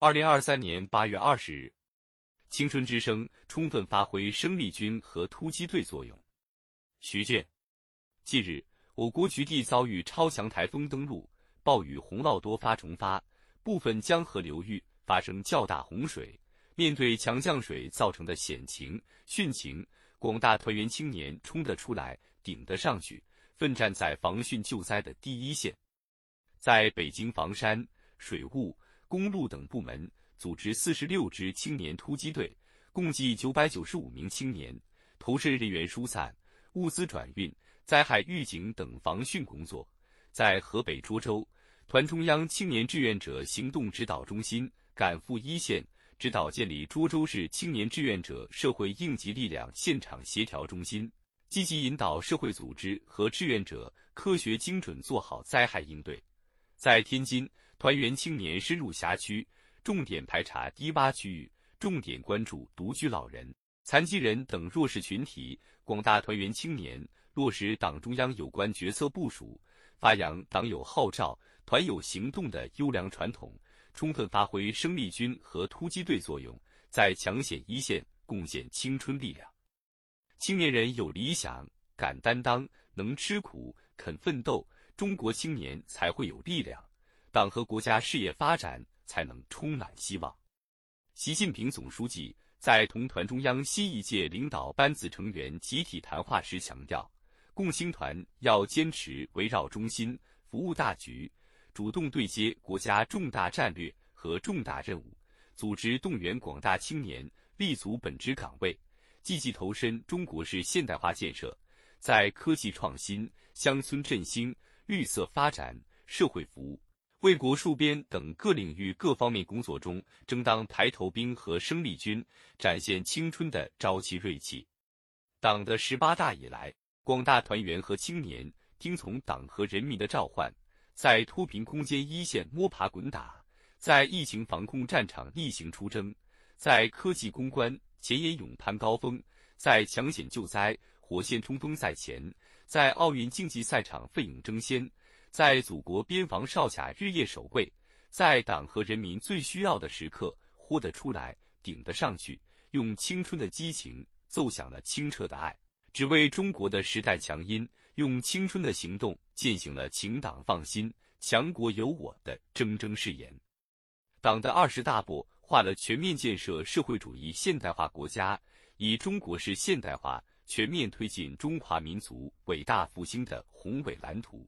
二零二三年八月二十日，青春之声充分发挥生力军和突击队作用。徐建，近日，我国局地遭遇超强台风登陆，暴雨洪涝多发重发，部分江河流域发生较大洪水。面对强降水造成的险情、汛情，广大团员青年冲得出来，顶得上去，奋战在防汛救灾的第一线。在北京房山、水务、公路等部门组织四十六支青年突击队，共计九百九十五名青年，投身人员疏散、物资转运、灾害预警等防汛工作。在河北涿州，团中央青年志愿者行动指导中心赶赴一线。指导建立涿州市青年志愿者社会应急力量现场协调中心，积极引导社会组织和志愿者科学精准做好灾害应对。在天津，团员青年深入辖区，重点排查低洼区域，重点关注独居老人、残疾人等弱势群体。广大团员青年落实党中央有关决策部署，发扬党有号召、团有行动的优良传统。充分发挥生力军和突击队作用，在抢险一线贡献青春力量。青年人有理想、敢担当、能吃苦、肯奋斗，中国青年才会有力量，党和国家事业发展才能充满希望。习近平总书记在同团中央新一届领导班子成员集体谈话时强调，共青团要坚持围绕中心、服务大局。主动对接国家重大战略和重大任务，组织动员广大青年立足本职岗位，积极投身中国式现代化建设，在科技创新、乡村振兴、绿色发展、社会服务、为国戍边等各领域各方面工作中，争当排头兵和生力军，展现青春的朝气锐气。党的十八大以来，广大团员和青年听从党和人民的召唤。在脱贫攻坚一线摸爬滚打，在疫情防控战场逆行出征，在科技攻关前沿勇攀高峰，在抢险救灾火线冲锋在前，在奥运竞技赛场奋勇争先，在祖国边防哨卡日夜守卫，在党和人民最需要的时刻豁得出来，顶得上去，用青春的激情奏响了清澈的爱，只为中国的时代强音。用青春的行动践行了“请党放心，强国有我”的铮铮誓言。党的二十大步画了全面建设社会主义现代化国家、以中国式现代化全面推进中华民族伟大复兴的宏伟蓝图。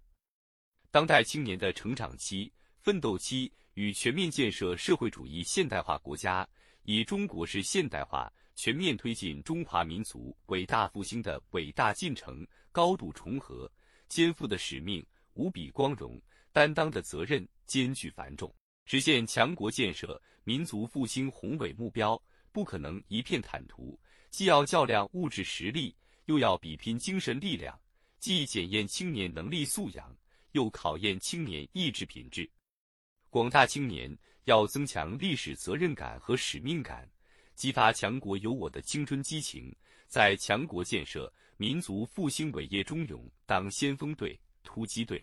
当代青年的成长期、奋斗期与全面建设社会主义现代化国家、以中国式现代化全面推进中华民族伟大复兴的伟大进程。高度重合，肩负的使命无比光荣，担当的责任艰巨繁重。实现强国建设、民族复兴宏伟目标，不可能一片坦途，既要较量物质实力，又要比拼精神力量；既检验青年能力素养，又考验青年意志品质。广大青年要增强历史责任感和使命感，激发强国有我的青春激情，在强国建设。民族复兴伟业中勇当先锋队、突击队，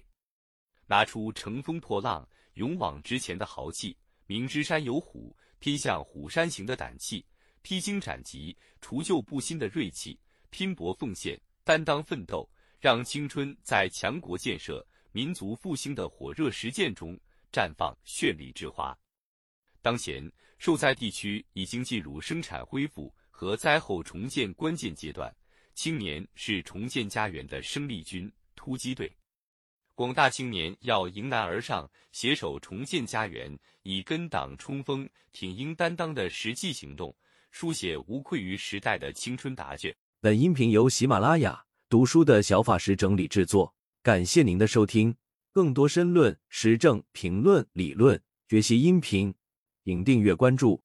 拿出乘风破浪、勇往直前的豪气，明知山有虎，偏向虎山行的胆气，披荆斩棘、除旧布新的锐气，拼搏奉献、担当奋斗，让青春在强国建设、民族复兴的火热实践中绽放绚丽之花。当前，受灾地区已经进入生产恢复和灾后重建关键阶段。青年是重建家园的生力军、突击队，广大青年要迎难而上，携手重建家园，以跟党冲锋、挺膺担当的实际行动，书写无愧于时代的青春答卷。本音频由喜马拉雅读书的小法师整理制作，感谢您的收听。更多深论、时政评论、理论学习音频，请订阅关注。